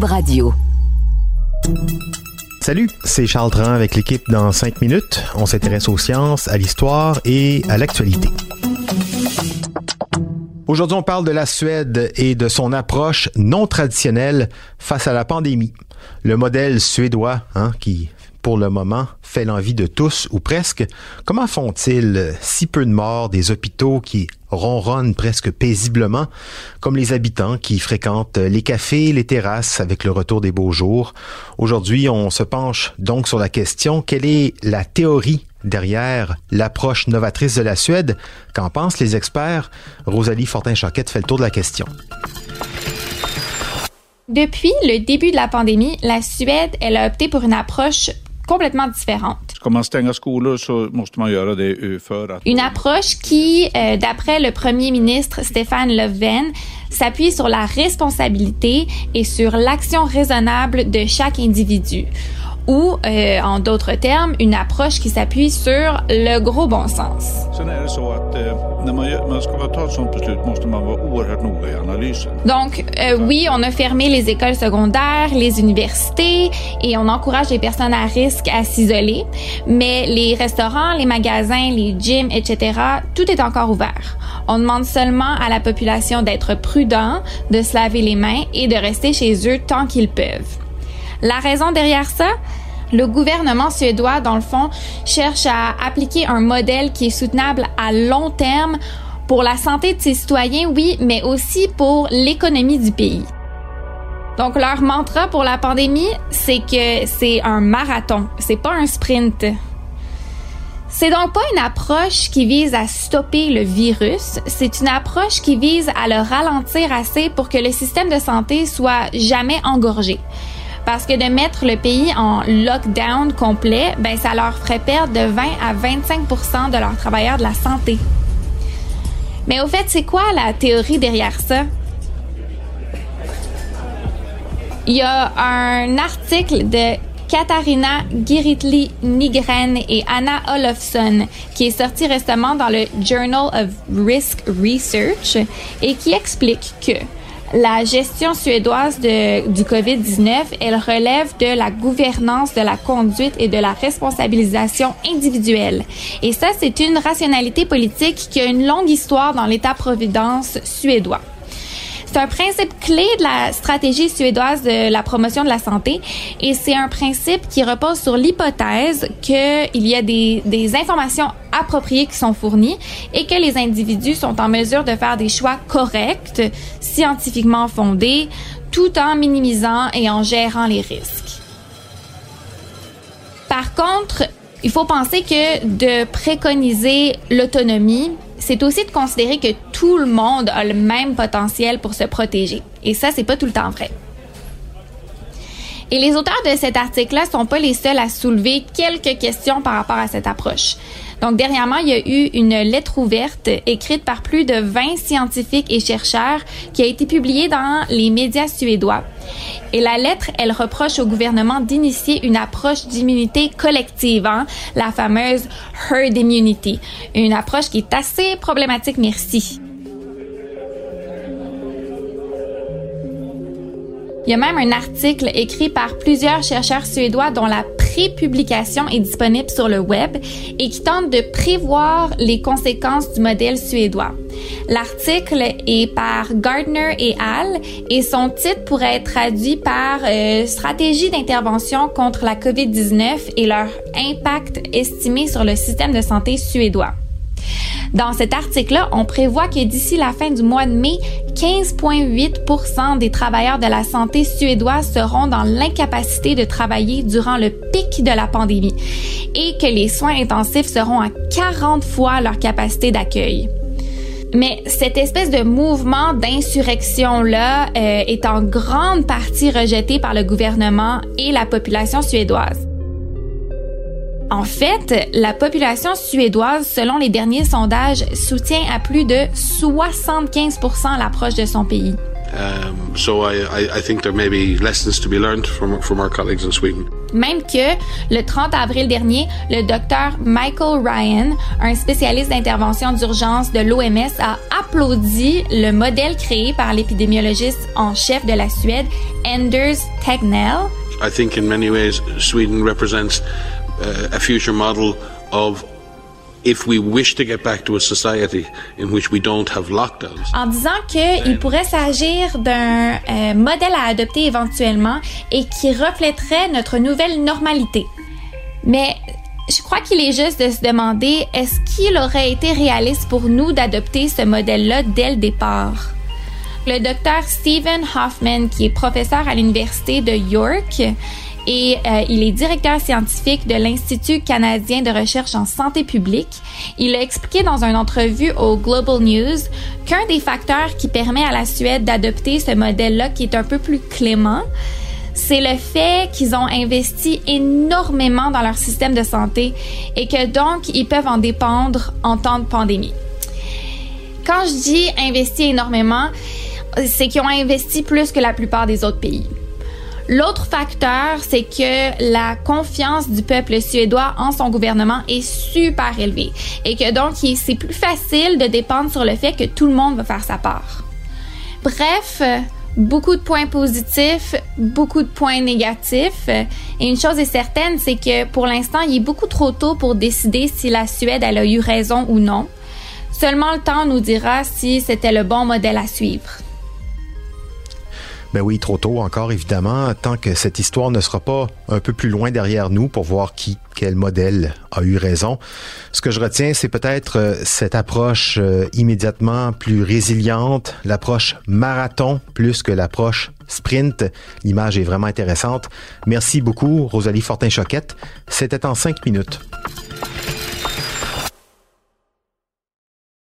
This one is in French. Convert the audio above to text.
Radio. Salut, c'est Charles Dran avec l'équipe dans 5 minutes. On s'intéresse aux sciences, à l'histoire et à l'actualité. Aujourd'hui, on parle de la Suède et de son approche non traditionnelle face à la pandémie. Le modèle suédois, hein, qui pour le moment, fait l'envie de tous ou presque. Comment font-ils si peu de morts des hôpitaux qui ronronnent presque paisiblement, comme les habitants qui fréquentent les cafés, les terrasses avec le retour des beaux jours? Aujourd'hui, on se penche donc sur la question, quelle est la théorie derrière l'approche novatrice de la Suède? Qu'en pensent les experts? Rosalie Fortin-Choquette fait le tour de la question. Depuis le début de la pandémie, la Suède, elle a opté pour une approche complètement différente. Une approche qui, euh, d'après le premier ministre Stéphane Löfven, s'appuie sur la responsabilité et sur l'action raisonnable de chaque individu ou, euh, en d'autres termes, une approche qui s'appuie sur le gros bon sens. Donc, euh, oui, on a fermé les écoles secondaires, les universités et on encourage les personnes à risque à s'isoler, mais les restaurants, les magasins, les gyms, etc., tout est encore ouvert. On demande seulement à la population d'être prudent, de se laver les mains et de rester chez eux tant qu'ils peuvent. La raison derrière ça, le gouvernement suédois, dans le fond, cherche à appliquer un modèle qui est soutenable à long terme pour la santé de ses citoyens, oui, mais aussi pour l'économie du pays. Donc leur mantra pour la pandémie, c'est que c'est un marathon, c'est pas un sprint. C'est donc pas une approche qui vise à stopper le virus, c'est une approche qui vise à le ralentir assez pour que le système de santé soit jamais engorgé. Parce que de mettre le pays en lockdown complet, ben ça leur ferait perdre de 20 à 25% de leurs travailleurs de la santé. Mais au fait, c'est quoi la théorie derrière ça? Il y a un article de Katarina Giritli Nigren et Anna Olofsson qui est sorti récemment dans le Journal of Risk Research et qui explique que la gestion suédoise de, du COVID-19, elle relève de la gouvernance, de la conduite et de la responsabilisation individuelle. Et ça, c'est une rationalité politique qui a une longue histoire dans l'État-providence suédois. C'est un principe clé de la stratégie suédoise de la promotion de la santé et c'est un principe qui repose sur l'hypothèse qu'il y a des, des informations appropriées qui sont fournies et que les individus sont en mesure de faire des choix corrects, scientifiquement fondés, tout en minimisant et en gérant les risques. Par contre, il faut penser que de préconiser l'autonomie, c'est aussi de considérer que tout le monde a le même potentiel pour se protéger. Et ça, c'est pas tout le temps vrai. Et les auteurs de cet article-là sont pas les seuls à soulever quelques questions par rapport à cette approche. Donc, dernièrement, il y a eu une lettre ouverte écrite par plus de 20 scientifiques et chercheurs qui a été publiée dans les médias suédois. Et la lettre, elle reproche au gouvernement d'initier une approche d'immunité collective, hein, la fameuse herd immunity, une approche qui est assez problématique, merci. Il y a même un article écrit par plusieurs chercheurs suédois dont la prépublication est disponible sur le web et qui tente de prévoir les conséquences du modèle suédois. L'article est par Gardner et Hall et son titre pourrait être traduit par euh, Stratégie d'intervention contre la COVID-19 et leur impact estimé sur le système de santé suédois. Dans cet article-là, on prévoit que d'ici la fin du mois de mai, 15,8% des travailleurs de la santé suédoise seront dans l'incapacité de travailler durant le pic de la pandémie et que les soins intensifs seront à 40 fois leur capacité d'accueil. Mais cette espèce de mouvement d'insurrection-là euh, est en grande partie rejeté par le gouvernement et la population suédoise. En fait, la population suédoise, selon les derniers sondages, soutient à plus de 75% l'approche de son pays. Um, so I, I, I, think there may be lessons to be learned from, from our colleagues in Sweden. Même que le 30 avril dernier, le docteur Michael Ryan, un spécialiste d'intervention d'urgence de l'OMS, a applaudi le modèle créé par l'épidémiologiste en chef de la Suède, Anders Tegnell. I think in many ways Sweden represents a future model of if we wish to get back to a society in which we don't have lockdowns. En disant qu'il pourrait s'agir d'un euh, modèle à adopter éventuellement et qui reflèterait notre nouvelle normalité. Mais je crois qu'il est juste de se demander est-ce qu'il aurait été réaliste pour nous d'adopter ce modèle-là dès le départ? Le docteur Stephen Hoffman, qui est professeur à l'Université de York, et euh, il est directeur scientifique de l'Institut canadien de recherche en santé publique. Il a expliqué dans une entrevue au Global News qu'un des facteurs qui permet à la Suède d'adopter ce modèle-là qui est un peu plus clément, c'est le fait qu'ils ont investi énormément dans leur système de santé et que donc ils peuvent en dépendre en temps de pandémie. Quand je dis investi énormément, c'est qu'ils ont investi plus que la plupart des autres pays. L'autre facteur, c'est que la confiance du peuple suédois en son gouvernement est super élevée et que donc c'est plus facile de dépendre sur le fait que tout le monde va faire sa part. Bref, beaucoup de points positifs, beaucoup de points négatifs. Et une chose est certaine, c'est que pour l'instant, il est beaucoup trop tôt pour décider si la Suède a eu raison ou non. Seulement le temps nous dira si c'était le bon modèle à suivre. Ben oui, trop tôt encore, évidemment, tant que cette histoire ne sera pas un peu plus loin derrière nous pour voir qui, quel modèle a eu raison. Ce que je retiens, c'est peut-être euh, cette approche euh, immédiatement plus résiliente, l'approche marathon plus que l'approche sprint. L'image est vraiment intéressante. Merci beaucoup, Rosalie Fortin-Choquette. C'était en cinq minutes.